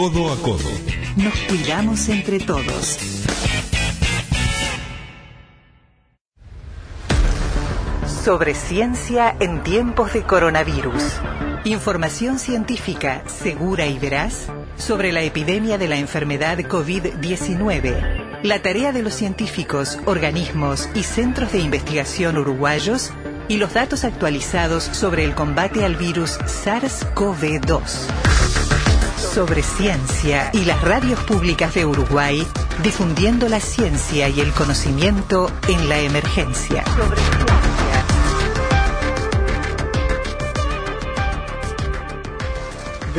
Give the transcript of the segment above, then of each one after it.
Codo a codo. Nos cuidamos entre todos. Sobre ciencia en tiempos de coronavirus. Información científica segura y veraz sobre la epidemia de la enfermedad COVID-19. La tarea de los científicos, organismos y centros de investigación uruguayos y los datos actualizados sobre el combate al virus SARS-CoV-2. Sobre ciencia y las radios públicas de Uruguay, difundiendo la ciencia y el conocimiento en la emergencia.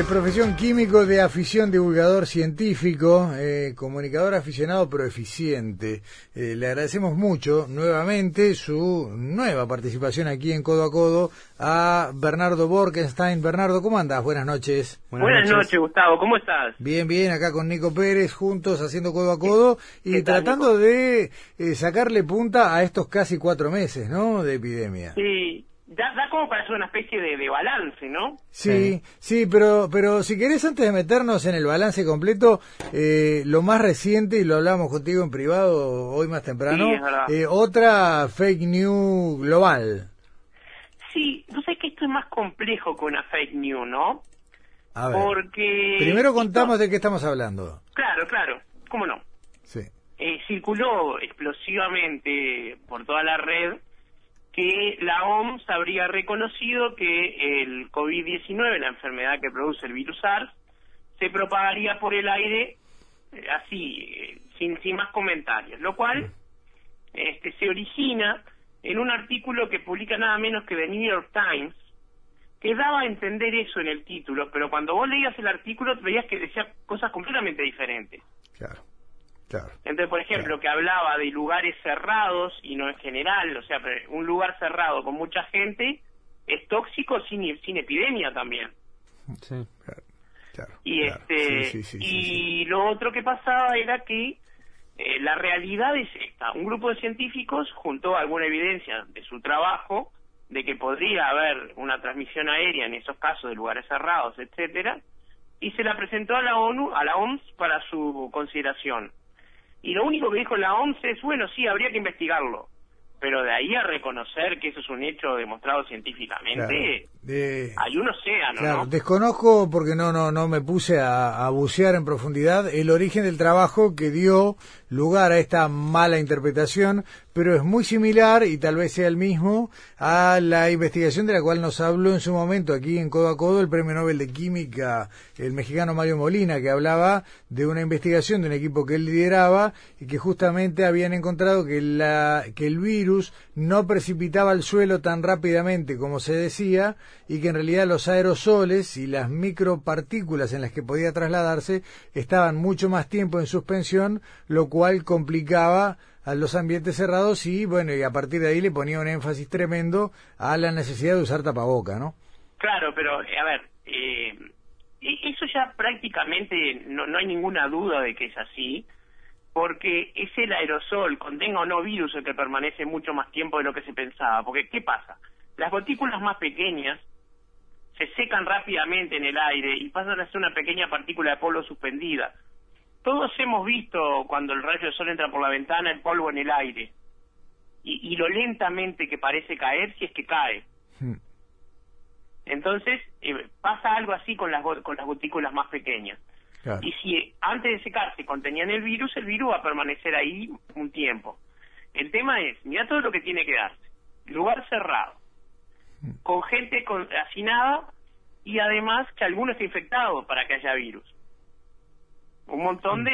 De profesión químico, de afición divulgador científico, eh, comunicador aficionado pero eficiente. Eh, le agradecemos mucho nuevamente su nueva participación aquí en Codo a Codo a Bernardo Borkenstein. Bernardo, ¿cómo andas? Buenas noches. Buenas, noches. Gustavo. ¿Cómo estás? Bien, bien, acá con Nico Pérez, juntos haciendo Codo a Codo y tratando de eh, sacarle punta a estos casi cuatro meses, ¿no? De epidemia. Sí, da, da como para hacer una especie de, de balance, ¿no? Sí, sí, pero, pero si querés, antes de meternos en el balance completo, eh, lo más reciente, y lo hablamos contigo en privado hoy más temprano, Sí, eh, otra fake news global. Sí, no sé que esto es más complejo que una fake news, ¿no? A ver, Porque... primero contamos esto- de qué estamos hablando. Claro, claro, ¿cómo no? Sí. Eh, circuló explosivamente por toda la red que la OMS habría reconocido que el COVID-19, la enfermedad que produce el virus SARS, se propagaría por el aire eh, así, eh, sin, sin más comentarios, lo cual este, se origina en un artículo que publica nada menos que The New York Times, que daba a entender eso en el título, pero cuando vos leías el artículo veías que decía cosas completamente diferentes. Claro, claro. Entonces, por ejemplo, que hablaba de lugares cerrados y no en general, o sea, un lugar cerrado con mucha gente es tóxico sin, sin epidemia también. Claro, claro, Y claro. este Sí, sí, sí, sí, y sí. lo otro que pasaba era que eh, la realidad es esta, un grupo de científicos juntó alguna evidencia de su trabajo de que podría haber una transmisión aérea en esos casos de lugares cerrados, etcétera, y se la presentó a la ONU, a la OMS para su consideración. Y lo único que dijo la OMS es, bueno, sí, habría que investigarlo, pero de ahí a reconocer que eso es un hecho demostrado científicamente, Claro. De- hay un océano, Claro, ¿no? desconozco porque no no no me puse a, a bucear en profundidad el origen del trabajo que dio lugar a esta mala interpretación, pero es muy similar y tal vez sea el mismo a la investigación de la cual nos habló en su momento aquí en Codo a Codo el Premio Nobel de Química, el mexicano Mario Molina, que hablaba de una investigación de un equipo que él lideraba y que justamente habían encontrado que la que el virus no precipitaba al suelo tan rápidamente como se decía y que en realidad los aerosoles y las micropartículas en las que podía trasladarse estaban mucho más tiempo en suspensión, lo cual complicaba a los ambientes cerrados y bueno, y a partir de ahí le ponía un énfasis tremendo a la necesidad de usar tapaboca, ¿no? Claro, pero eh, a ver, eh, eso ya prácticamente no, no hay ninguna duda de que es así, porque es el aerosol, contenga o no virus, el que permanece mucho más tiempo de lo que se pensaba. Porque, ¿qué pasa? Las gotículas más pequeñas se secan rápidamente en el aire y pasan a ser una pequeña partícula de polvo suspendida. Todos hemos visto cuando el rayo de sol entra por la ventana el polvo en el aire y, y lo lentamente que parece caer si es que cae. Hmm. Entonces, eh, pasa algo así con las, con las gotículas más pequeñas. Claro. Y si antes de secarse contenían el virus, el virus va a permanecer ahí un tiempo. El tema es, mira todo lo que tiene que darse. Lugar cerrado, con gente con, hacinada y además que alguno esté infectado para que haya virus. Un montón de...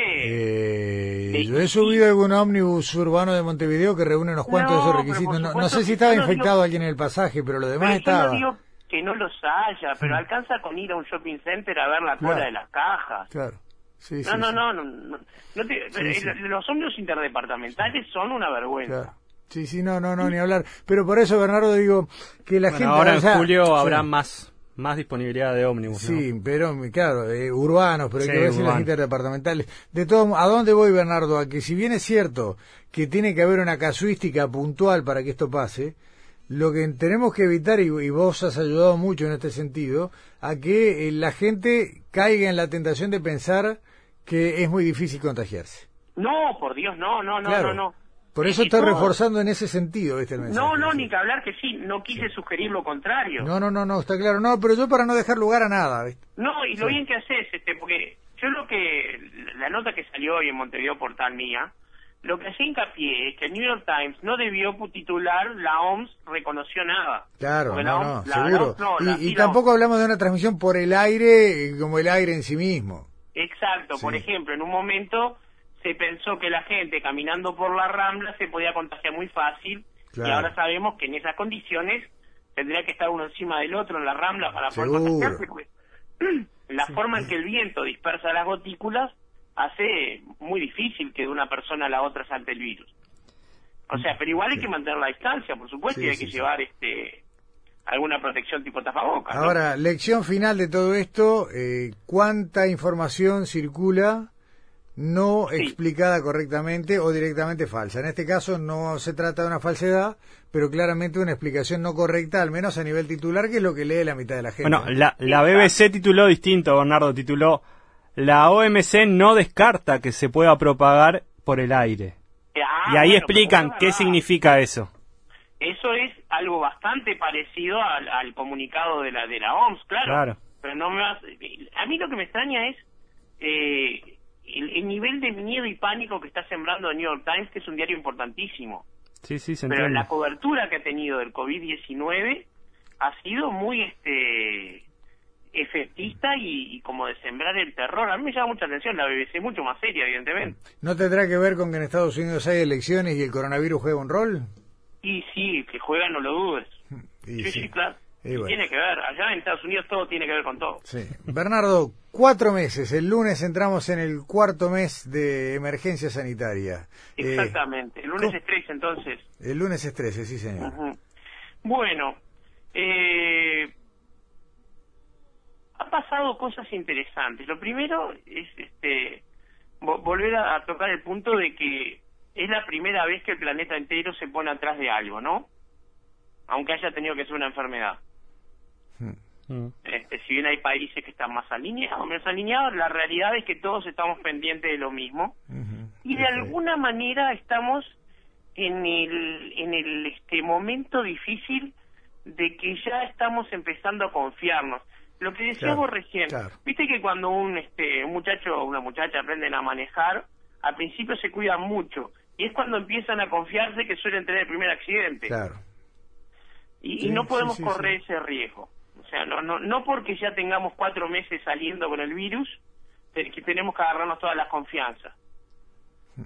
Eh, de- yo he subido algún ómnibus urbano de Montevideo que reúne unos cuantos de No, esos requisitos. No, no sé si estaba yo no infectado alguien en el pasaje, pero lo demás Pero yo estaba. no digo que no los haya, pero alcanza con ir a un shopping center a ver la cola Claro. de las cajas. Claro. Sí, sí, No, no, sí. no, no, no, no te- Sí, sí. eh, Los ómnibus interdepartamentales son una vergüenza. Claro. Sí, sí, no, no, no, ni hablar. Pero por eso, Bernardo, digo que la Bueno, gente... ahora o en julio sí. habrá más, más disponibilidad de ómnibus. ¿no? Sí, pero claro, eh, urbanos, pero hay Sí, que ver si las interdepartamentales. De todo, ¿a dónde voy, Bernardo? A que si bien es cierto que tiene que haber una casuística puntual para que esto pase, lo que tenemos que evitar, y, vos has ayudado mucho en este sentido, a que eh, la gente caiga en la tentación de pensar que es muy difícil contagiarse. No, por Dios, no, no, no, no, no. Por eso estoy reforzando en ese sentido este mensaje. No, no, ni que hablar que sí, no quise sugerir lo contrario. No, no, no, no, está claro. No, pero yo para no dejar lugar a nada. No, y lo bien que haces, este, porque yo lo que, la nota que salió hoy en Montevideo Portal mía, lo que hacía hincapié es que el New York Times no debió titular la OMS reconoció nada. Claro, no, no, seguro. y, tampoco hablamos de una transmisión por el aire eh, como el aire en sí mismo. Exacto, por ejemplo, en un momento se pensó que la gente caminando por la rambla se podía contagiar muy fácil y ahora sabemos que en esas condiciones tendría que estar uno encima del otro en la rambla para poder contagiarse. Pues. la forma en que el viento dispersa las gotículas hace muy difícil que de una persona a la otra salte el virus. O sea, pero igual hay que mantener la distancia, por supuesto, y hay que llevar este alguna protección tipo tapabocas. Ahora, lección final de todo esto, eh, ¿cuánta información circula no explicada correctamente o directamente falsa. En este caso no se trata de una falsedad, pero claramente una explicación no correcta, al menos a nivel titular, que es lo que lee la mitad de la gente. Bueno, la, la BBC tituló distinto, Bernardo, tituló La OMC no descarta que se pueda propagar por el aire. Ah, y ahí explican qué significa eso. Eso es algo bastante parecido al, comunicado de la de la OMS, claro. Pero no me a mí lo que me extraña es eh, el, nivel de miedo y pánico que está sembrando el New York Times, que es un diario importantísimo. Sí, sí, se Pero la cobertura que ha tenido del COVID-19 ha sido muy este efectista y, como de sembrar el terror. A mí me llama mucha atención, la BBC es mucho más seria, evidentemente. ¿No tendrá que ver con que en Estados Unidos hay elecciones y el coronavirus juega un rol? Y sí, que juega, no lo dudes. sí, sí, claro. Tiene que ver, allá en Estados Unidos todo tiene que ver con todo. Sí. Bernardo, cuatro meses, el lunes entramos en el cuarto mes de emergencia sanitaria. Eh, Exactamente, el lunes es 13 entonces. El lunes es 13, sí señor. Bueno, eh, ha pasado cosas interesantes. Lo primero es este volver a tocar el punto de que es la primera vez que el planeta entero se pone atrás de algo, ¿no? Aunque haya tenido que ser una enfermedad. Mm. Este, si bien hay países que están más alineados, menos alineados, la realidad es que todos estamos pendientes de lo mismo y de alguna manera estamos en el en el este momento difícil de que ya estamos empezando a confiarnos. Lo que decíamos recién, viste que cuando un este un muchacho o una muchacha aprenden a manejar, al principio se cuidan mucho y es cuando empiezan a confiarse que suelen tener el primer accidente. Y, no podemos correr ese riesgo. O sea, no, no, no porque ya tengamos cuatro meses saliendo con el virus, que tenemos que agarrarnos todas las confianzas.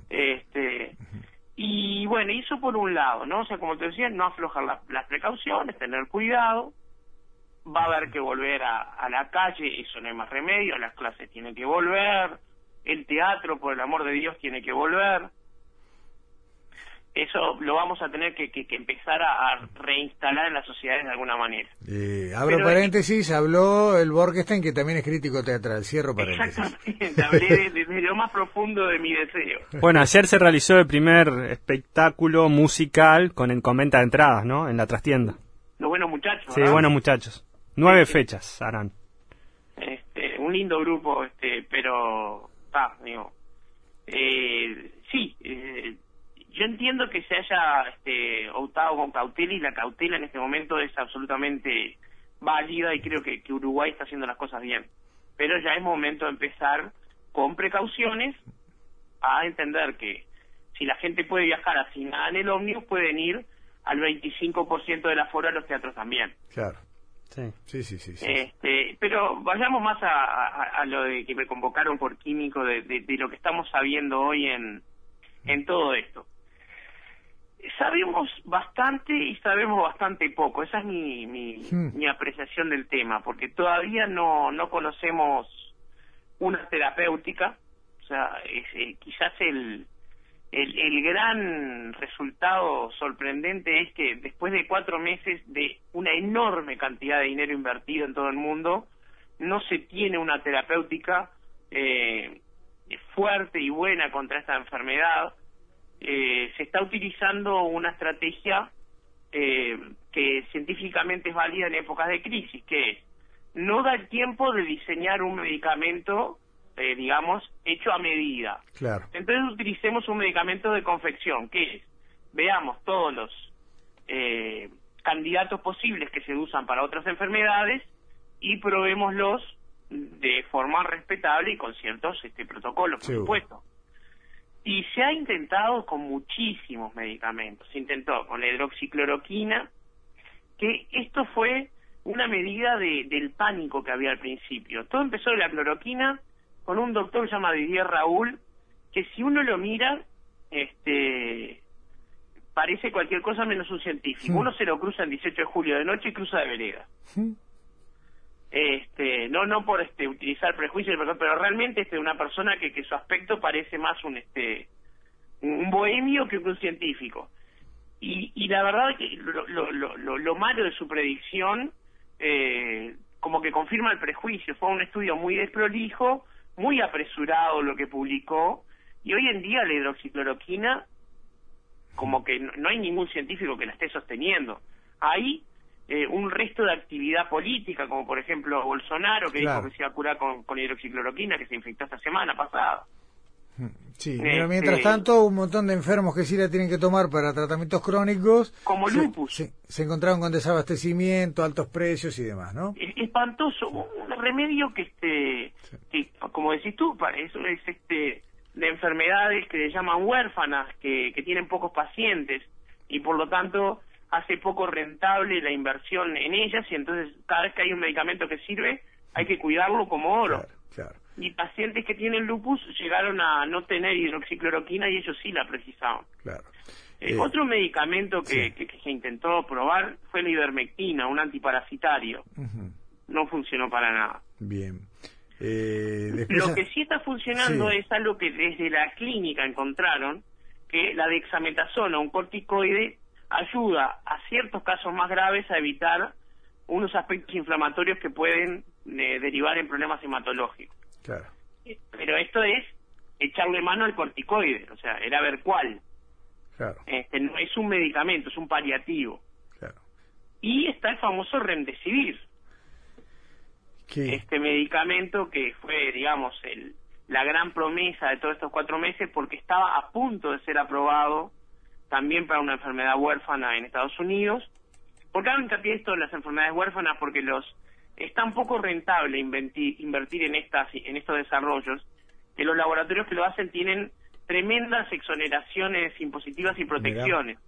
Este, y bueno, eso por un lado, ¿no? O sea, como te decía, no aflojar las precauciones, tener cuidado. Va a haber que volver a, a la calle, eso no hay más remedio, las clases tienen que volver, el teatro, por el amor de Dios, tiene que volver eso lo vamos a tener que, que, empezar a, reinstalar en las sociedades de alguna manera. Eh, abro paréntesis, habló el Borgestein, que también es crítico teatral, cierro paréntesis. Exactamente, hablé de, lo más profundo de mi deseo. Bueno, ayer se realizó el primer espectáculo musical con, en, venta de entradas, ¿no? En la trastienda. Los buenos muchachos. Sí, buenos muchachos. Nueve fechas harán. Este, un lindo grupo, este, pero, ah, digo, eh, yo entiendo que se haya este, optado con cautela y la cautela en este momento es absolutamente válida y creo que, Uruguay está haciendo las cosas bien. Pero ya es momento de empezar con precauciones a entender que si la gente puede viajar así nada en el ómnibus, pueden ir al 25% de la fora a los teatros también. Claro. Sí, sí, sí. sí, Este, pero vayamos más a, lo de que me convocaron por químico, de, de, lo que estamos sabiendo hoy en, en todo esto sabemos bastante y sabemos bastante poco. Esa es mi, mi, hmm. mi apreciación del tema, porque todavía no, no conocemos una terapéutica. O sea, es, eh, quizás el, el, el gran resultado sorprendente es que después de cuatro meses de una enorme cantidad de dinero invertido en todo el mundo, no se tiene una terapéutica eh, fuerte y buena contra esta enfermedad eh, se está utilizando una estrategia eh, que científicamente es válida en épocas de crisis, que es no da el tiempo de diseñar un medicamento, eh, digamos, hecho a medida. Claro. Entonces utilicemos un medicamento de confección, que es, veamos todos los eh, candidatos posibles que se usan para otras enfermedades y probémoslos de forma respetable y con ciertos este, protocolos, por supuesto. Y se ha intentado con muchísimos medicamentos. Se intentó con la hidroxicloroquina, que esto fue una medida de, del pánico que había al principio. Todo empezó de la cloroquina con un doctor que se llama Didier Raúl, que si uno lo mira, este parece cualquier cosa menos un científico. Uno se lo cruza el 18 de julio de noche y cruza de vereda. Este, no no por este utilizar prejuicios, pero realmente este una persona que, que su aspecto parece más un este un bohemio que un científico. Y, y la verdad que lo, lo, lo, lo malo de su predicción eh, como que confirma el prejuicio. Fue un estudio muy desprolijo, muy apresurado lo que publicó, y hoy en día la hidroxicloroquina, como que no, hay ningún científico que la esté sosteniendo. Hay eh, un resto de actividad política, como por ejemplo Bolsonaro, que dijo que se iba a curar con, con hidroxicloroquina, que se infectó esta semana pasada. Sí, pero mientras este, tanto un montón de enfermos que sí la tienen que tomar para tratamientos crónicos. Como lupus. Se, se, encontraron con desabastecimiento, altos precios y demás, ¿no? Es espantoso, un remedio que este, que, como decís tú, eso es este de enfermedades que le llaman huérfanas, que, que tienen pocos pacientes y por lo tanto hace poco rentable la inversión en ellas y entonces cada vez que hay un medicamento que sirve hay que cuidarlo como oro. Claro, Y pacientes que tienen lupus llegaron a no tener hidroxicloroquina y ellos sí la precisaban. Claro. Eh, otro medicamento que, que, se intentó probar fue la ivermectina, un antiparasitario. No funcionó para nada. Bien. Eh, Lo que sí está funcionando es algo que desde la clínica encontraron, que la dexametasona, un corticoide, ayuda a ciertos casos más graves a evitar unos aspectos inflamatorios que pueden eh, derivar en problemas hematológicos. Claro. Pero esto es echarle mano al corticoide, o sea, era ver cuál. Claro. Este, no es un medicamento, es un paliativo. Claro. Y está el famoso remdesivir. Este medicamento que fue, digamos, el, la gran promesa de todos estos cuatro meses porque estaba a punto de ser aprobado también para una enfermedad huérfana en Estados Unidos. ¿Por qué hago hincapié esto de las enfermedades huérfanas? Porque los es tan poco rentable invertir, invertir en, estas, en estos desarrollos que los laboratorios que lo hacen tienen tremendas exoneraciones impositivas y protecciones.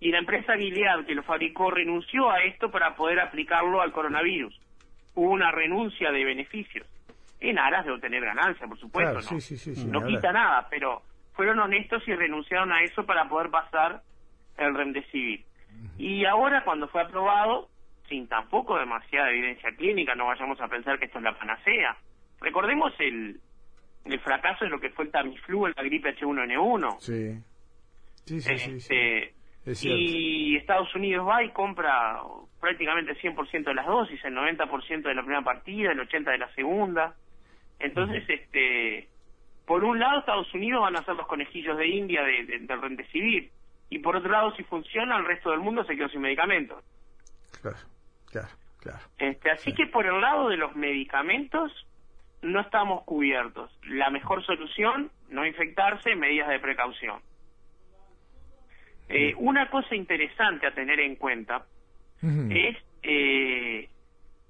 Y la empresa Gilead que lo fabricó renunció a esto para poder aplicarlo al coronavirus hubo una renuncia de beneficios, en aras de obtener ganancia, por supuesto, ¿no? no quita nada, pero fueron honestos y renunciaron a eso para poder pasar el remdesivir. Y ahora cuando fue aprobado, sin tampoco demasiada evidencia clínica, no vayamos a pensar que esto es la panacea. Recordemos el, el fracaso de lo que fue el Tamiflu, la gripe H1N1. Sí. Sí, sí, sí, este, y Estados Unidos va y compra prácticamente el 100% de las dosis, el 90% de la primera partida, el 80% de la segunda. Entonces, este por un lado Estados Unidos van a ser los conejillos de India de, de, del civil y por otro lado si funciona el resto del mundo se quedó sin medicamentos. Claro, claro, claro. Este, así que por el lado de los medicamentos no estamos cubiertos. La mejor solución, no infectarse, medidas de precaución. Eh, una cosa interesante a tener en cuenta es, eh,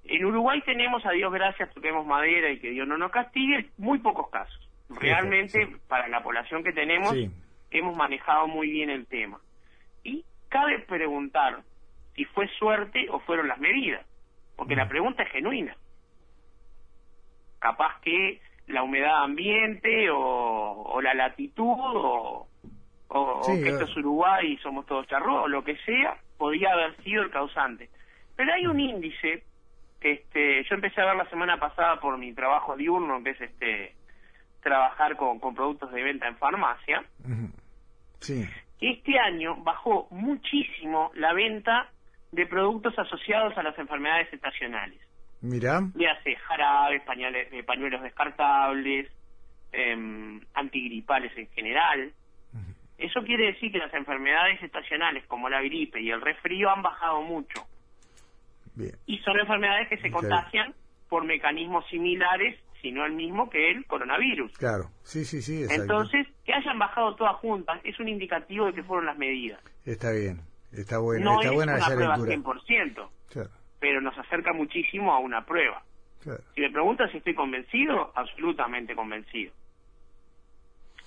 en Uruguay tenemos, a Dios gracias, toquemos madera y que Dios no nos castigue, muy pocos casos. Realmente, para la población que tenemos, hemos manejado muy bien el tema. Y cabe preguntar si fue suerte o fueron las medidas, porque la pregunta es genuina. Capaz que la humedad ambiente o, o la latitud o, o, que esto es Uruguay y somos todos charros, o lo que sea, podía haber sido el causante. Pero hay un índice que este, yo empecé a ver la semana pasada por mi trabajo diurno, que es este trabajar con, con productos de venta en farmacia. Sí. Este año bajó muchísimo la venta de productos asociados a las enfermedades estacionales. Mira. Ya hace jarabes, pañales, eh, pañuelos descartables, eh, antigripales en general. Eso quiere decir que las enfermedades estacionales como la gripe y el resfrío han bajado mucho. Y son enfermedades que se contagian por mecanismos similares, si no el mismo que el coronavirus. Claro, sí, sí, sí. Entonces, que hayan bajado todas juntas es un indicativo de que fueron las medidas. Está bien, está bueno. No está es buena una prueba 100%, pero nos acerca muchísimo a una prueba. Si me preguntas si estoy convencido, absolutamente convencido.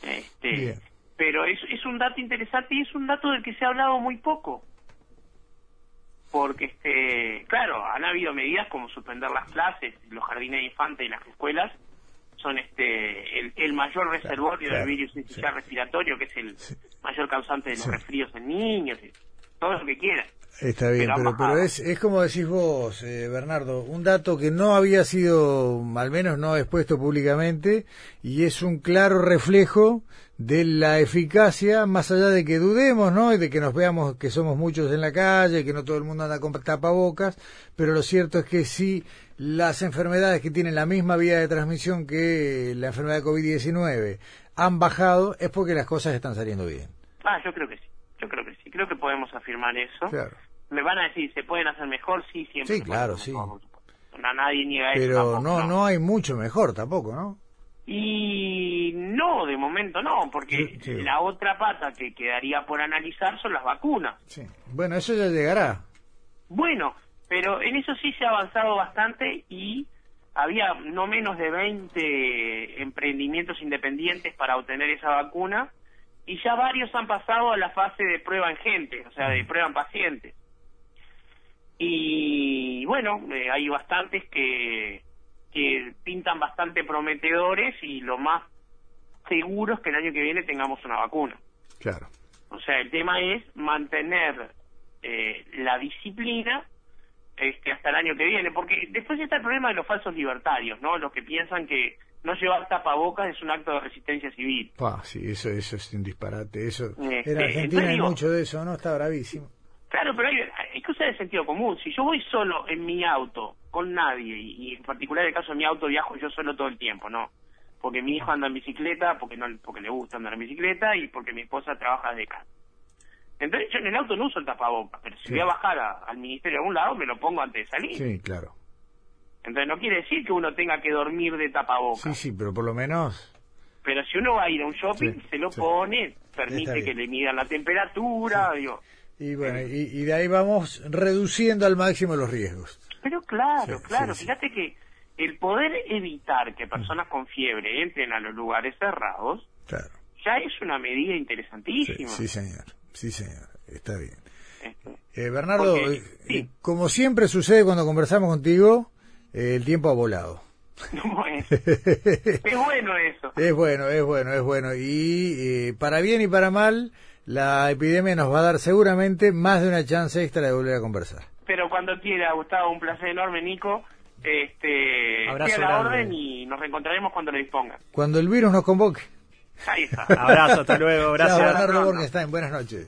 Este, pero es, es un dato interesante y es un dato del que se ha hablado muy poco porque este claro han habido medidas como suspender las clases los jardines de infantes y las escuelas son este el, mayor reservorio del virus respiratorio que es el mayor causante de los resfríos en niños todo lo que quieran Está bien, pero, pero, es, es como decís vos, eh, Bernardo, un dato que no había sido, al menos no expuesto públicamente, y es un claro reflejo de la eficacia, más allá de que dudemos, ¿no? Y de que nos veamos que somos muchos en la calle, que no todo el mundo anda con tapabocas, pero lo cierto es que si las enfermedades que tienen la misma vía de transmisión que la enfermedad de COVID-19 han bajado, es porque las cosas están saliendo bien. Ah, yo creo que sí, yo creo que sí, creo que podemos afirmar eso. Claro me van a decir, ¿se pueden hacer mejor? Sí, siempre. Sí, claro, sí. nadie niega eso. Pero no, no hay mucho mejor tampoco, ¿no? Y no, de momento no, porque la otra pata que quedaría por analizar son las vacunas. Sí. Bueno, eso ya llegará. Bueno, pero en eso sí se ha avanzado bastante y había no menos de 20 emprendimientos independientes para obtener esa vacuna y ya varios han pasado a la fase de prueba en gente, o sea, de prueba en pacientes. Y bueno, eh, hay bastantes que, que pintan bastante prometedores y lo más seguro es que el año que viene tengamos una vacuna. Claro. O sea, el tema es mantener eh, la disciplina este, hasta el año que viene, porque después está el problema de los falsos libertarios, ¿no? Los que piensan que no llevar tapabocas es un acto de resistencia civil. Ah, sí, eso, eso es un disparate. Eso, este, en Argentina hay mucho de eso, ¿no? Está bravísimo. Claro, pero hay, hay que usar el sentido común. Si yo voy solo en mi auto, con nadie, y, en particular el caso de mi auto viajo yo solo todo el tiempo, ¿no? Porque mi hijo anda en bicicleta, porque no porque le gusta andar en bicicleta y porque mi esposa trabaja de casa. Entonces yo en el auto no uso el tapabocas, pero si voy a bajar al ministerio a algún lado me lo pongo antes de salir. Sí, claro. Entonces no quiere decir que uno tenga que dormir de tapabocas. Sí, sí, pero por lo menos... Pero si uno va a ir a un shopping, se lo pone, permite que le midan la temperatura, digo y bueno, y, de ahí vamos reduciendo al máximo los riesgos. Pero claro, claro, fíjate que el poder evitar que personas con fiebre entren a los lugares cerrados ya es una medida interesantísima. Sí, señor, sí, señor, está bien. Este, eh, Bernardo, eh, como siempre sucede cuando conversamos contigo, el tiempo ha volado. No es. es bueno eso. Es bueno, es bueno, es bueno. Y para bien y para mal, la epidemia nos va a dar seguramente más de una chance extra de volver a conversar. Pero cuando quiera, Gustavo, un placer enorme, Nico. Este, Abrazo la orden y nos reencontraremos cuando lo disponga. Cuando el virus nos convoque. Ahí está. Abrazo, hasta luego, gracias. está en buenas noches.